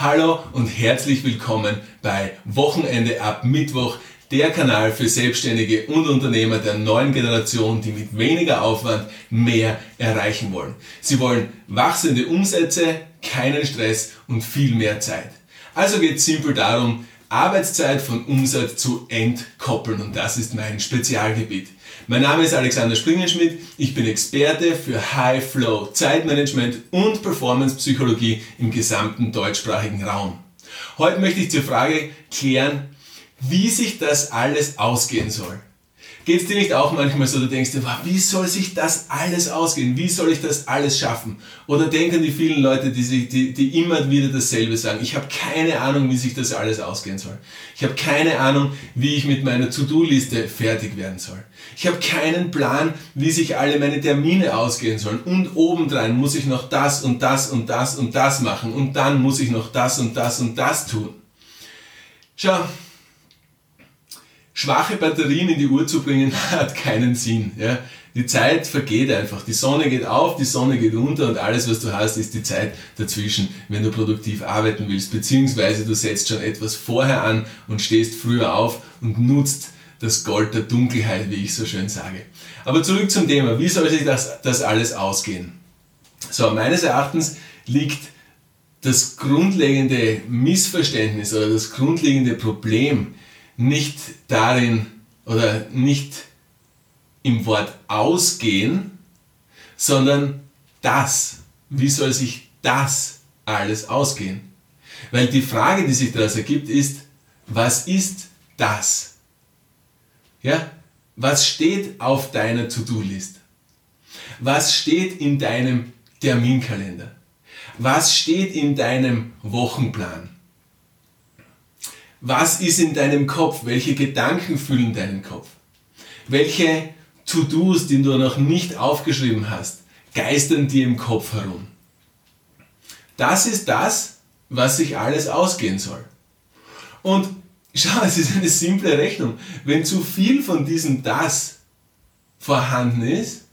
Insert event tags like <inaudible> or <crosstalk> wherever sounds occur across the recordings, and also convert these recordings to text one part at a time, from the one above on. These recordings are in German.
Hallo und herzlich willkommen bei Wochenende ab Mittwoch, der Kanal für Selbstständige und Unternehmer der neuen Generation, die mit weniger Aufwand mehr erreichen wollen. Sie wollen wachsende Umsätze, keinen Stress und viel mehr Zeit. Also geht es simpel darum, Arbeitszeit von Umsatz zu entkoppeln und das ist mein Spezialgebiet. Mein Name ist Alexander Springenschmidt, ich bin Experte für High Flow, Zeitmanagement und Performance Psychologie im gesamten deutschsprachigen Raum. Heute möchte ich zur Frage klären, wie sich das alles ausgehen soll. Geht es dir nicht auch manchmal so, du denkst dir, wie soll sich das alles ausgehen? Wie soll ich das alles schaffen? Oder denken die vielen Leute, die, sich, die, die immer wieder dasselbe sagen, ich habe keine Ahnung, wie sich das alles ausgehen soll. Ich habe keine Ahnung, wie ich mit meiner To-Do-Liste fertig werden soll. Ich habe keinen Plan, wie sich alle meine Termine ausgehen sollen. Und obendrein muss ich noch das und das und das und das machen. Und dann muss ich noch das und das und das tun. Schau, schwache Batterien in die Uhr zu bringen, <laughs> hat keinen Sinn. Ja? Die Zeit vergeht einfach. Die Sonne geht auf, die Sonne geht unter und alles, was du hast, ist die Zeit dazwischen, wenn du produktiv arbeiten willst. Beziehungsweise du setzt schon etwas vorher an und stehst früher auf und nutzt das Gold der Dunkelheit, wie ich so schön sage. Aber zurück zum Thema. Wie soll sich das, das alles ausgehen? So, meines Erachtens liegt das grundlegende Missverständnis oder das grundlegende Problem nicht darin oder nicht im Wort ausgehen, sondern das. Wie soll sich das alles ausgehen? Weil die Frage, die sich daraus ergibt, ist, was ist das? Ja? Was steht auf deiner To-Do-List? Was steht in deinem Terminkalender? Was steht in deinem Wochenplan? Was ist in deinem Kopf? Welche Gedanken füllen deinen Kopf? Welche To-Dos, die du noch nicht aufgeschrieben hast, geistern dir im Kopf herum? Das ist das, was sich alles ausgehen soll. Und schau, es ist eine simple Rechnung. Wenn zu viel von diesem das vorhanden ist,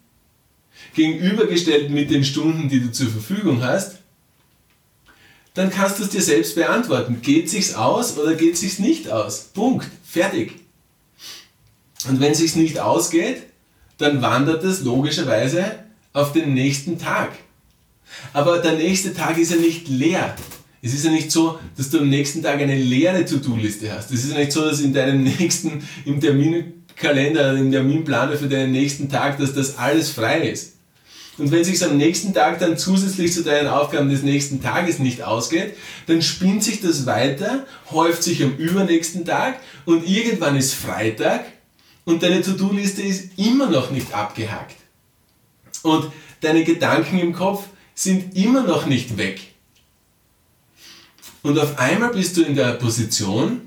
gegenübergestellt mit den Stunden, die du zur Verfügung hast, dann kannst du es dir selbst beantworten. Geht sich's aus oder geht sich's nicht aus? Punkt. Fertig. Und wenn sich's nicht ausgeht, dann wandert es logischerweise auf den nächsten Tag. Aber der nächste Tag ist ja nicht leer. Es ist ja nicht so, dass du am nächsten Tag eine leere To-Do-Liste hast. Es ist ja nicht so, dass in deinem <laughs> nächsten, im Terminkalender, im Terminplaner für deinen nächsten Tag, dass das alles frei ist. Und wenn sich am nächsten Tag dann zusätzlich zu deinen Aufgaben des nächsten Tages nicht ausgeht, dann spinnt sich das weiter, häuft sich am übernächsten Tag und irgendwann ist Freitag und deine To-Do-Liste ist immer noch nicht abgehakt. Und deine Gedanken im Kopf sind immer noch nicht weg. Und auf einmal bist du in der Position,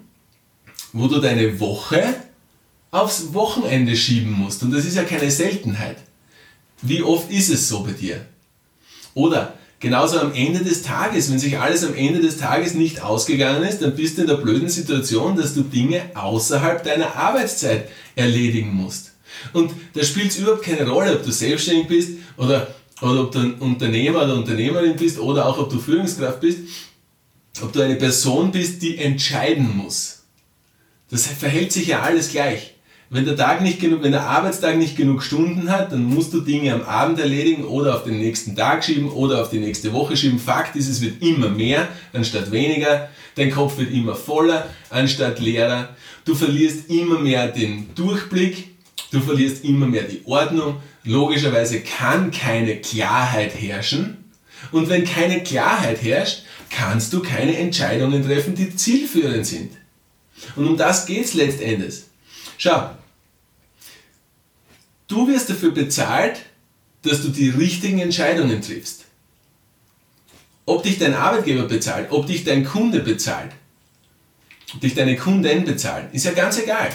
wo du deine Woche aufs Wochenende schieben musst. Und das ist ja keine Seltenheit. Wie oft ist es so bei dir? Oder genauso am Ende des Tages, wenn sich alles am Ende des Tages nicht ausgegangen ist, dann bist du in der blöden Situation, dass du Dinge außerhalb deiner Arbeitszeit erledigen musst. Und da spielt es überhaupt keine Rolle, ob du selbstständig bist oder, oder ob du ein Unternehmer oder Unternehmerin bist oder auch ob du Führungskraft bist, ob du eine Person bist, die entscheiden muss. Das verhält sich ja alles gleich. Wenn der Tag nicht genug, wenn der Arbeitstag nicht genug Stunden hat, dann musst du Dinge am Abend erledigen oder auf den nächsten Tag schieben oder auf die nächste Woche schieben. Fakt ist, es wird immer mehr anstatt weniger. Dein Kopf wird immer voller anstatt leerer. Du verlierst immer mehr den Durchblick. Du verlierst immer mehr die Ordnung. Logischerweise kann keine Klarheit herrschen. Und wenn keine Klarheit herrscht, kannst du keine Entscheidungen treffen, die zielführend sind. Und um das geht es letztendlich. Schau, du wirst dafür bezahlt, dass du die richtigen Entscheidungen triffst. Ob dich dein Arbeitgeber bezahlt, ob dich dein Kunde bezahlt, ob dich deine Kunden bezahlen, ist ja ganz egal.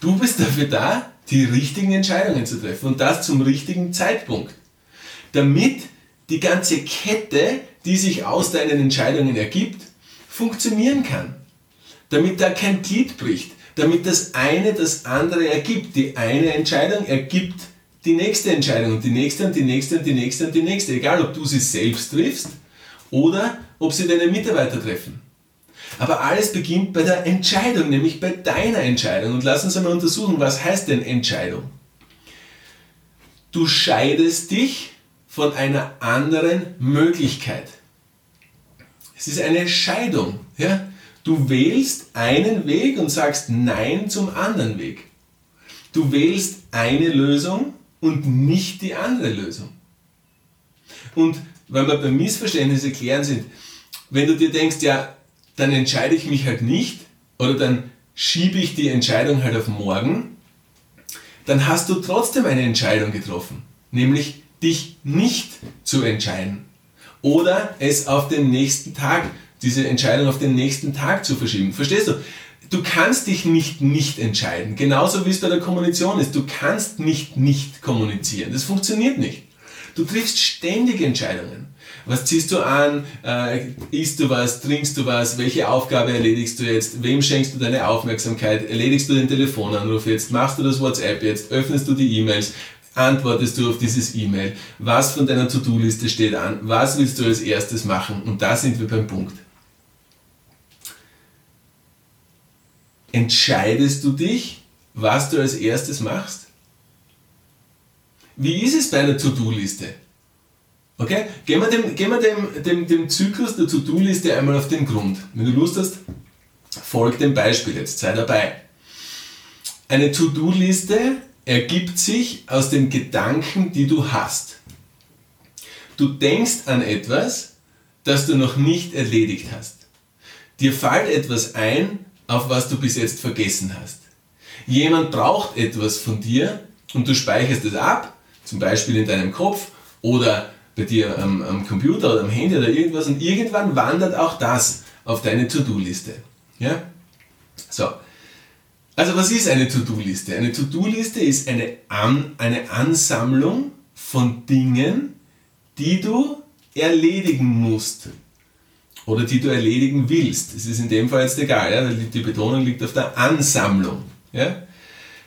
Du bist dafür da, die richtigen Entscheidungen zu treffen und das zum richtigen Zeitpunkt. Damit die ganze Kette, die sich aus deinen Entscheidungen ergibt, funktionieren kann. Damit da kein Glied bricht, damit das eine das andere ergibt. Die eine Entscheidung ergibt die nächste Entscheidung und die nächste und die nächste und die nächste und die nächste. Egal, ob du sie selbst triffst oder ob sie deine Mitarbeiter treffen. Aber alles beginnt bei der Entscheidung, nämlich bei deiner Entscheidung. Und lass uns einmal untersuchen, was heißt denn Entscheidung? Du scheidest dich von einer anderen Möglichkeit. Es ist eine Scheidung. Ja? Du wählst einen Weg und sagst Nein zum anderen Weg. Du wählst eine Lösung und nicht die andere Lösung. Und wenn wir beim Missverständnis erklären sind, wenn du dir denkst, ja, dann entscheide ich mich halt nicht oder dann schiebe ich die Entscheidung halt auf morgen, dann hast du trotzdem eine Entscheidung getroffen, nämlich dich nicht zu entscheiden oder es auf den nächsten Tag, diese Entscheidung auf den nächsten Tag zu verschieben. Verstehst du? Du kannst dich nicht nicht entscheiden, genauso wie es bei der Kommunikation ist. Du kannst nicht nicht kommunizieren. Das funktioniert nicht. Du triffst ständig Entscheidungen. Was ziehst du an? Äh, isst du was? Trinkst du was? Welche Aufgabe erledigst du jetzt? Wem schenkst du deine Aufmerksamkeit? Erledigst du den Telefonanruf jetzt? Machst du das WhatsApp jetzt? Öffnest du die E-Mails? Antwortest du auf dieses E-Mail? Was von deiner To-Do-Liste steht an? Was willst du als erstes machen? Und da sind wir beim Punkt. Entscheidest du dich, was du als erstes machst? Wie ist es bei einer To-Do-Liste? Okay? Gehen wir, dem, gehen wir dem, dem, dem Zyklus der To-Do-Liste einmal auf den Grund. Wenn du Lust hast, folg dem Beispiel jetzt, sei dabei. Eine To-Do-Liste ergibt sich aus den Gedanken, die du hast. Du denkst an etwas, das du noch nicht erledigt hast. Dir fällt etwas ein, auf was du bis jetzt vergessen hast. Jemand braucht etwas von dir und du speicherst es ab, zum Beispiel in deinem Kopf oder bei dir am, am Computer oder am Handy oder irgendwas und irgendwann wandert auch das auf deine To-Do-Liste. Ja? So. Also was ist eine To-Do-Liste? Eine To-Do-Liste ist eine, An eine Ansammlung von Dingen, die du erledigen musst oder die du erledigen willst. Das ist in dem Fall jetzt egal. Ja? Die Betonung liegt auf der Ansammlung. Ja?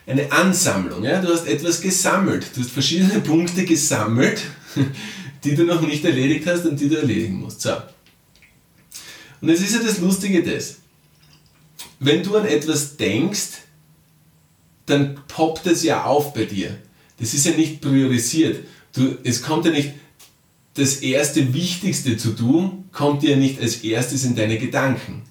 Eine Ansammlung. Ja? Du hast etwas gesammelt. Du hast verschiedene Punkte gesammelt <laughs> die du noch nicht erledigt hast und die du erledigen musst. So. Und es ist ja das Lustige das. Wenn du an etwas denkst, dann poppt es ja auf bei dir. Das ist ja nicht priorisiert. Du, es kommt ja nicht, das erste Wichtigste zu tun, kommt dir nicht als erstes in deine Gedanken.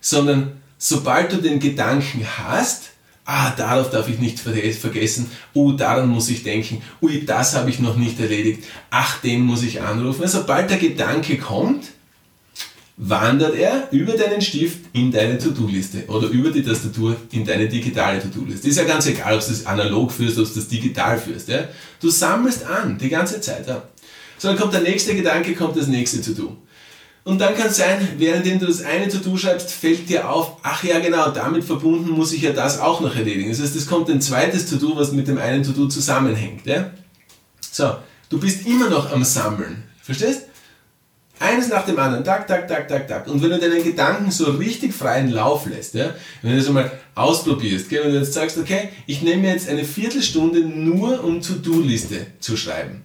Sondern sobald du den Gedanken hast, ah, darauf darf ich nicht vergessen, oh, daran muss ich denken, ui, das habe ich noch nicht erledigt, ach, den muss ich anrufen. Also, sobald der Gedanke kommt, wandert er über deinen Stift in deine To-Do-Liste oder über die Tastatur in deine digitale To-Do-Liste. Ist ja ganz egal, ob du das analog führst, ob du das digital führst. Ja? Du sammelst an, die ganze Zeit. Ja? So, dann kommt der nächste Gedanke, kommt das nächste To-Do. Und dann kann es sein, während du das eine To-Do schreibst, fällt dir auf, ach ja genau, damit verbunden muss ich ja das auch noch erledigen. Das heißt, es kommt ein zweites To-Do, was mit dem einen To-Do zusammenhängt. Ja? So, du bist immer noch am Sammeln. Verstehst? Eines nach dem anderen, tak, tak, tak, tak, tak. Und wenn du deinen Gedanken so richtig freien Lauf lässt, ja, wenn du das einmal ausprobierst, gell, wenn du jetzt sagst, okay, ich nehme jetzt eine Viertelstunde nur, um To-Do-Liste zu schreiben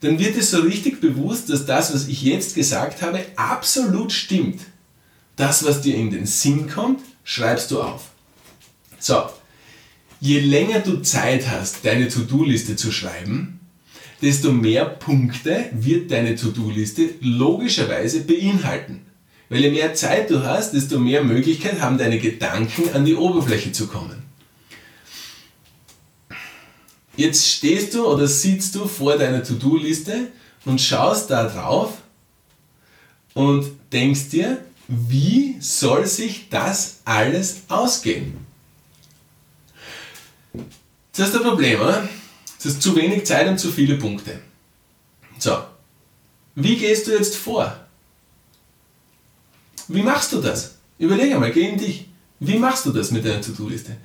dann wird es so richtig bewusst, dass das, was ich jetzt gesagt habe, absolut stimmt. Das, was dir in den Sinn kommt, schreibst du auf. So, je länger du Zeit hast, deine To-Do-Liste zu schreiben, desto mehr Punkte wird deine To-Do-Liste logischerweise beinhalten. Weil je mehr Zeit du hast, desto mehr Möglichkeit haben deine Gedanken an die Oberfläche zu kommen. Jetzt stehst du oder sitzt du vor deiner To-Do-Liste und schaust da drauf und denkst dir, wie soll sich das alles ausgehen? Das ist das Problem, oder? Du hast zu wenig Zeit und zu viele Punkte. So, wie gehst du jetzt vor? Wie machst du das? Überleg einmal, geh in dich. Wie machst du das mit deiner To-Do-Liste?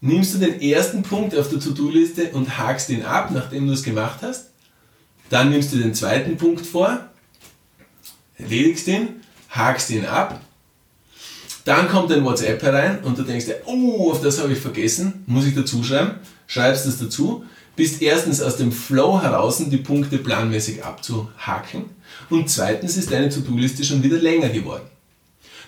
Nimmst du den ersten Punkt auf der To-Do-Liste und hakst ihn ab, nachdem du es gemacht hast. Dann nimmst du den zweiten Punkt vor, erledigst ihn, hakst ihn ab. Dann kommt ein WhatsApp herein und du denkst dir, oh, auf das habe ich vergessen, muss ich dazu schreiben, schreibst es dazu. bist erstens aus dem Flow heraus, die Punkte planmäßig abzuhaken und zweitens ist deine To-Do-Liste schon wieder länger geworden.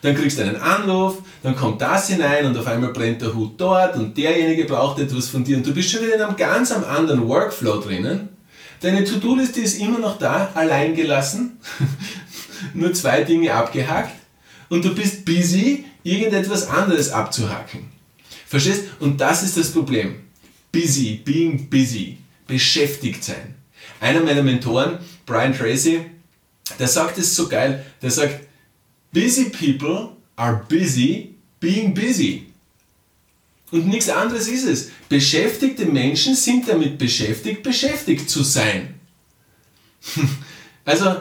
Dann kriegst du einen Anruf, dann kommt das hinein und auf einmal brennt der Hut dort und derjenige braucht etwas von dir und du bist schon wieder in einem ganz anderen Workflow drinnen. Deine To-Do-Liste ist immer noch da, allein gelassen, <laughs> nur zwei Dinge abgehakt und du bist busy, irgendetwas anderes abzuhaken. Verstehst? Und das ist das Problem. Busy, being busy, beschäftigt sein. Einer meiner Mentoren, Brian Tracy, der sagt es so geil, der sagt, busy people are busy being busy. Und nichts anderes ist es. Beschäftigte Menschen sind damit beschäftigt, beschäftigt zu sein. <laughs> Also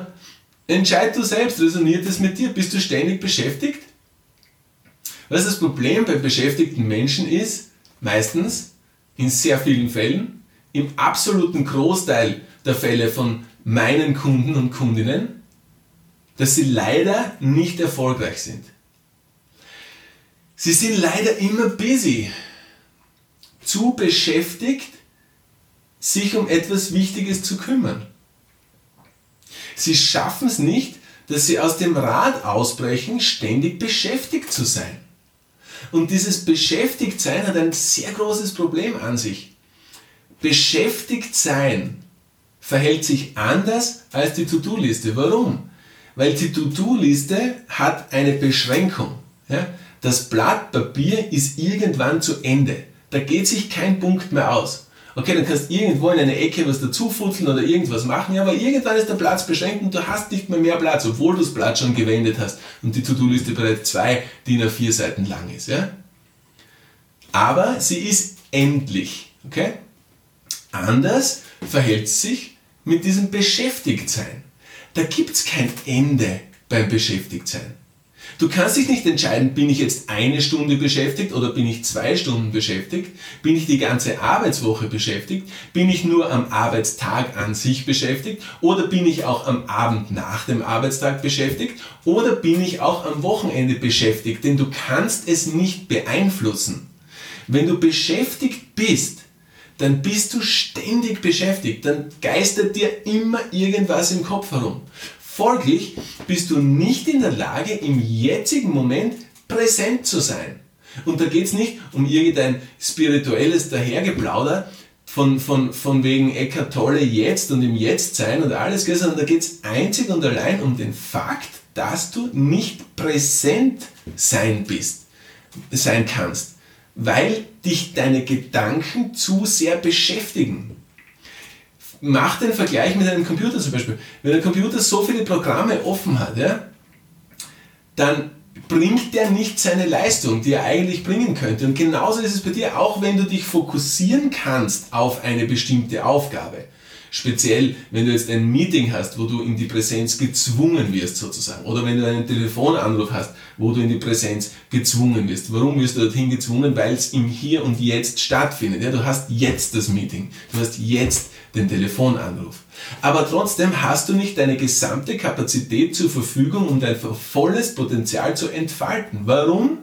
entscheid du selbst, resoniert es mit dir? Bist du ständig beschäftigt? Was das Problem bei beschäftigten Menschen ist, meistens, in sehr vielen Fällen, im absoluten Großteil der Fälle von meinen Kunden und Kundinnen, dass sie leider nicht erfolgreich sind. Sie sind leider immer busy, zu beschäftigt, sich um etwas Wichtiges zu kümmern. Sie schaffen es nicht, dass sie aus dem Rad ausbrechen, ständig beschäftigt zu sein. Und dieses Beschäftigtsein hat ein sehr großes Problem an sich. Beschäftigt sein verhält sich anders als die To-Do-Liste. Warum? Weil die To-Do-Liste hat eine Beschränkung. Ja? Das Blatt Papier ist irgendwann zu Ende. Da geht sich kein Punkt mehr aus. Okay, dann kannst du irgendwo in eine Ecke was dazufutzeln oder irgendwas machen, ja, aber irgendwann ist der Platz beschränkt und du hast nicht mehr mehr Platz, obwohl du das Blatt schon gewendet hast und die To-Do-Liste bereits zwei DIN A4 Seiten lang ist. Ja? Aber sie ist endlich. Okay? Anders verhält es sich mit diesem Beschäftigtsein. Da gibt es kein Ende beim Beschäftigtsein. Du kannst dich nicht entscheiden, bin ich jetzt eine Stunde beschäftigt oder bin ich zwei Stunden beschäftigt? Bin ich die ganze Arbeitswoche beschäftigt? Bin ich nur am Arbeitstag an sich beschäftigt? Oder bin ich auch am Abend nach dem Arbeitstag beschäftigt? Oder bin ich auch am Wochenende beschäftigt? Denn du kannst es nicht beeinflussen. Wenn du beschäftigt bist, dann bist du ständig beschäftigt, dann geistert dir immer irgendwas im Kopf herum. Folglich bist du nicht in der Lage, im jetzigen Moment präsent zu sein. Und da geht es nicht um irgendein spirituelles Dahergeplauder von, von, von wegen Eckart Tolle jetzt und im Jetzt sein und alles, sondern da geht es einzig und allein um den Fakt, dass du nicht präsent sein bist, sein kannst, weil dich deine Gedanken zu sehr beschäftigen mach den Vergleich mit einem Computer zum Beispiel. Wenn ein Computer so viele Programme offen hat, ja, dann bringt der nicht seine Leistung, die er eigentlich bringen könnte. Und genauso ist es bei dir, auch wenn du dich fokussieren kannst auf eine bestimmte Aufgabe. Speziell, wenn du jetzt ein Meeting hast, wo du in die Präsenz gezwungen wirst sozusagen. Oder wenn du einen Telefonanruf hast, wo du in die Präsenz gezwungen wirst. Warum wirst du dorthin gezwungen? Weil es im Hier und Jetzt stattfindet. Ja, du hast jetzt das Meeting. Du hast jetzt den Telefonanruf. Aber trotzdem hast du nicht deine gesamte Kapazität zur Verfügung, um dein volles Potenzial zu entfalten. Warum?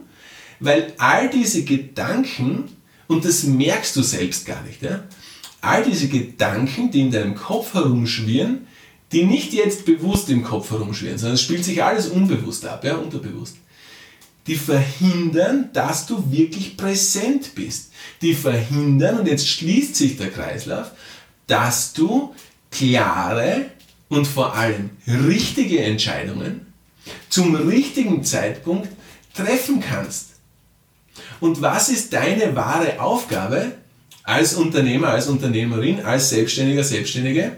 Weil all diese Gedanken, und das merkst du selbst gar nicht, ja? All diese Gedanken, die in deinem Kopf herumschwirren, die nicht jetzt bewusst im Kopf herumschwirren, sondern es spielt sich alles unbewusst ab, ja, unterbewusst. Die verhindern, dass du wirklich präsent bist. Die verhindern, und jetzt schließt sich der Kreislauf, dass du klare und vor allem richtige Entscheidungen zum richtigen Zeitpunkt treffen kannst. Und was ist deine wahre Aufgabe als Unternehmer, als Unternehmerin, als Selbstständiger, Selbstständige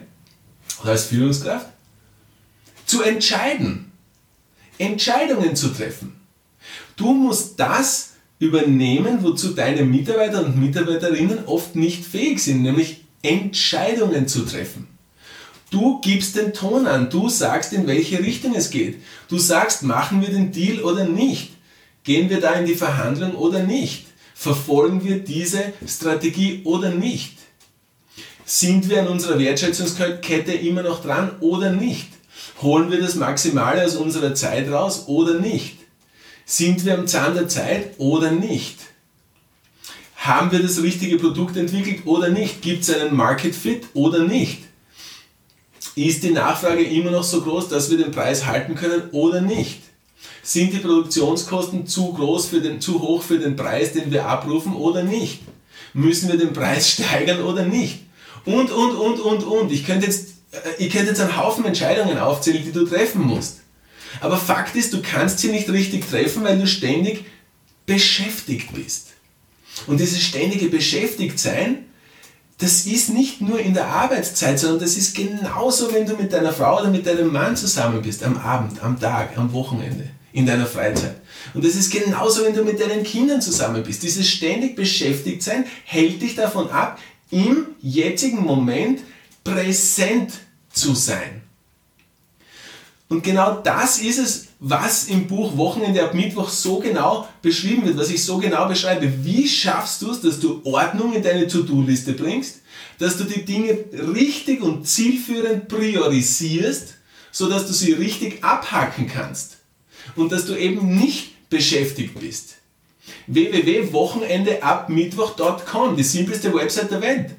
oder als Führungskraft? Zu entscheiden. Entscheidungen zu treffen. Du musst das übernehmen, wozu deine Mitarbeiter und Mitarbeiterinnen oft nicht fähig sind, nämlich Entscheidungen zu treffen. Du gibst den Ton an, du sagst, in welche Richtung es geht. Du sagst, machen wir den Deal oder nicht. Gehen wir da in die Verhandlung oder nicht? Verfolgen wir diese Strategie oder nicht? Sind wir an unserer Wertschätzungskette immer noch dran oder nicht? Holen wir das Maximale aus unserer Zeit raus oder nicht? Sind wir am Zahn der Zeit oder nicht? Haben wir das richtige Produkt entwickelt oder nicht? Gibt es einen Market Fit oder nicht? Ist die Nachfrage immer noch so groß, dass wir den Preis halten können oder nicht? Sind die Produktionskosten zu groß für den, zu hoch für den Preis, den wir abrufen oder nicht? Müssen wir den Preis <laughs> steigern oder nicht? Und, und, und, und, und. Ich könnte jetzt, äh, ich könnte jetzt einen Haufen Entscheidungen aufzählen, die du treffen musst. Aber Fakt ist, du kannst sie nicht richtig treffen, weil du ständig beschäftigt bist. Und dieses ständige Beschäftigtsein das ist nicht nur in der Arbeitszeit, sondern das ist genauso, wenn du mit deiner Frau oder mit deinem Mann zusammen bist, am Abend, am Tag, am Wochenende, in deiner Freizeit. Und das ist genauso, wenn du mit deinen Kindern zusammen bist. Dieses ständig beschäftigt sein hält dich davon ab, im jetzigen Moment präsent zu sein. Und genau das ist es, was im Buch Wochenende ab Mittwoch so genau beschrieben wird, was ich so genau beschreibe. Wie schaffst du es, dass du Ordnung in deine To-Do-Liste bringst, dass du die Dinge richtig und zielführend priorisierst, sodass du sie richtig abhacken kannst und dass du eben nicht beschäftigt bist. www.wochenendeabmittwoch.com, die simpelste Website der Welt.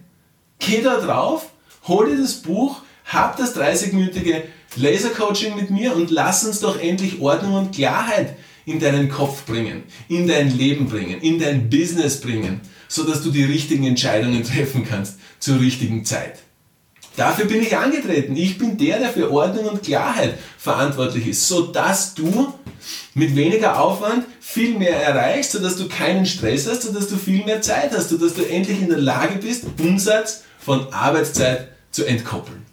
Geh da drauf, hol dir das Buch, hab das 30-minütige Laser-Coaching mit mir und lass uns doch endlich Ordnung und Klarheit in deinen Kopf bringen, in dein Leben bringen, in dein Business bringen, sodass du die richtigen Entscheidungen treffen kannst zur richtigen Zeit. Dafür bin ich angetreten. Ich bin der, der für Ordnung und Klarheit verantwortlich ist, sodass du mit weniger Aufwand viel mehr erreichst, sodass du keinen Stress hast, sodass du viel mehr Zeit hast, sodass du endlich in der Lage bist, Umsatz von Arbeitszeit zu entkoppeln.